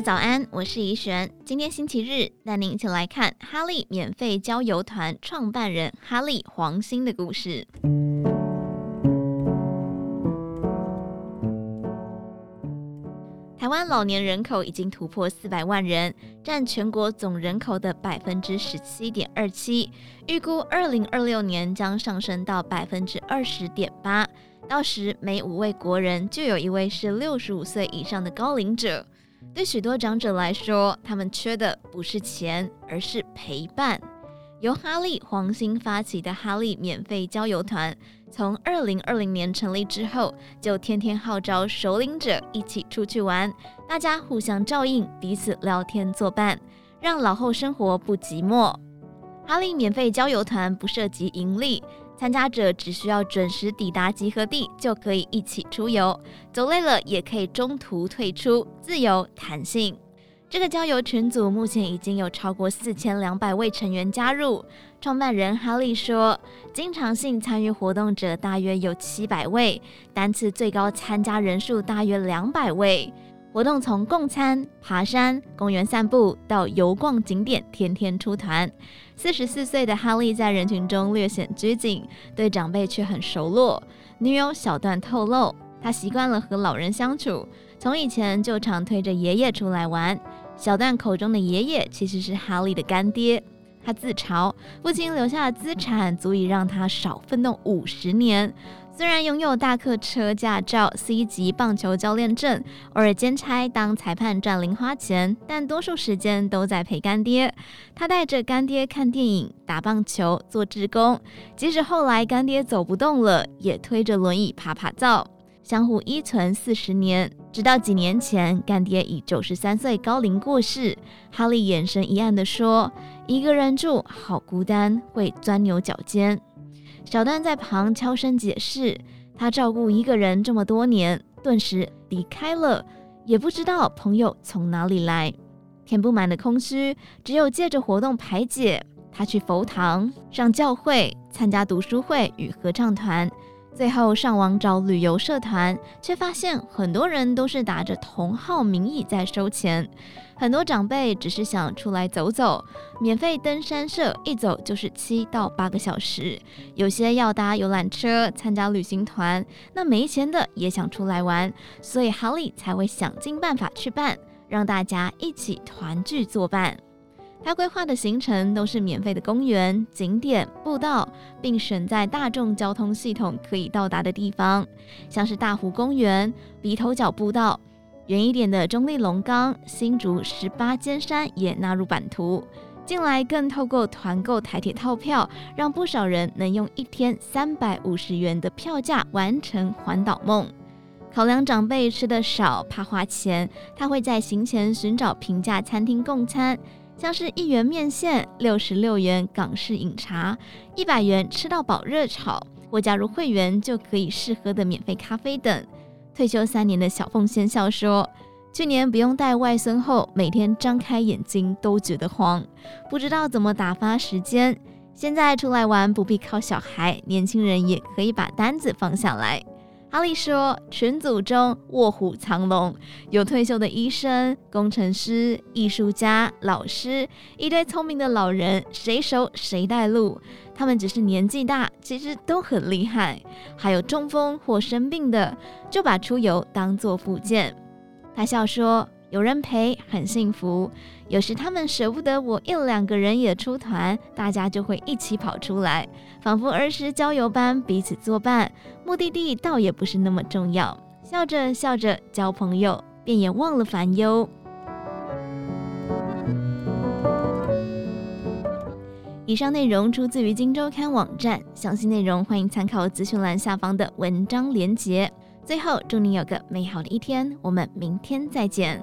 早安，我是怡璇。今天星期日，带您一起来看哈利免费郊游团创办人哈利黄兴的故事。台湾老年人口已经突破四百万人，占全国总人口的百分之十七点二七，预估二零二六年将上升到百分之二十点八。到时，每五位国人就有一位是六十五岁以上的高龄者。对许多长者来说，他们缺的不是钱，而是陪伴。由哈利黄新发起的哈利免费郊游团，从二零二零年成立之后，就天天号召首领者一起出去玩，大家互相照应，彼此聊天作伴，让老后生活不寂寞。哈利免费郊游团不涉及盈利，参加者只需要准时抵达集合地，就可以一起出游，走累了也可以中途退出，自由弹性。这个郊游群组目前已经有超过四千两百位成员加入。创办人哈利说，经常性参与活动者大约有七百位，单次最高参加人数大约两百位。活动从共餐、爬山、公园散步到游逛景点，天天出团。四十四岁的哈利在人群中略显拘谨，对长辈却很熟络。女友小段透露，他习惯了和老人相处，从以前就常推着爷爷出来玩。小段口中的爷爷其实是哈利的干爹，他自嘲父亲留下的资产足以让他少奋斗五十年。虽然拥有大客车驾照、C 级棒球教练证，偶尔兼差当裁判赚零花钱，但多数时间都在陪干爹。他带着干爹看电影、打棒球、做志工，即使后来干爹走不动了，也推着轮椅爬爬灶。相互依存四十年，直到几年前，干爹以九十三岁高龄过世。哈利眼神一暗地说：“一个人住好孤单，会钻牛角尖。”小段在旁悄声解释：“他照顾一个人这么多年，顿时离开了，也不知道朋友从哪里来，填不满的空虚，只有借着活动排解。他去佛堂、上教会、参加读书会与合唱团。”最后上网找旅游社团，却发现很多人都是打着同号名义在收钱。很多长辈只是想出来走走，免费登山社一走就是七到八个小时。有些要搭游览车参加旅行团，那没钱的也想出来玩，所以哈利才会想尽办法去办，让大家一起团聚作伴。他规划的行程都是免费的公园、景点、步道，并选在大众交通系统可以到达的地方，像是大湖公园、鼻头角步道，远一点的中立龙岗、新竹十八尖山也纳入版图。近来更透过团购台铁套票，让不少人能用一天三百五十元的票价完成环岛梦。考量长辈吃得少，怕花钱，他会在行前寻找平价餐厅共餐。像是一元面线、六十六元港式饮茶、一百元吃到饱热炒，或加入会员就可以试喝的免费咖啡等。退休三年的小凤仙笑说：“去年不用带外孙后，每天张开眼睛都觉得慌，不知道怎么打发时间。现在出来玩不必靠小孩，年轻人也可以把单子放下来。”哈利说：“群组中卧虎藏龙，有退休的医生、工程师、艺术家、老师，一堆聪明的老人，谁熟谁带路。他们只是年纪大，其实都很厉害。还有中风或生病的，就把出游当做附件。”他笑说。有人陪很幸福，有时他们舍不得我一两个人也出团，大家就会一起跑出来，仿佛儿时郊游般彼此作伴。目的地倒也不是那么重要，笑着笑着交朋友，便也忘了烦忧。以上内容出自于《金周刊》网站，详细内容欢迎参考资讯栏下方的文章连结。最后，祝你有个美好的一天，我们明天再见。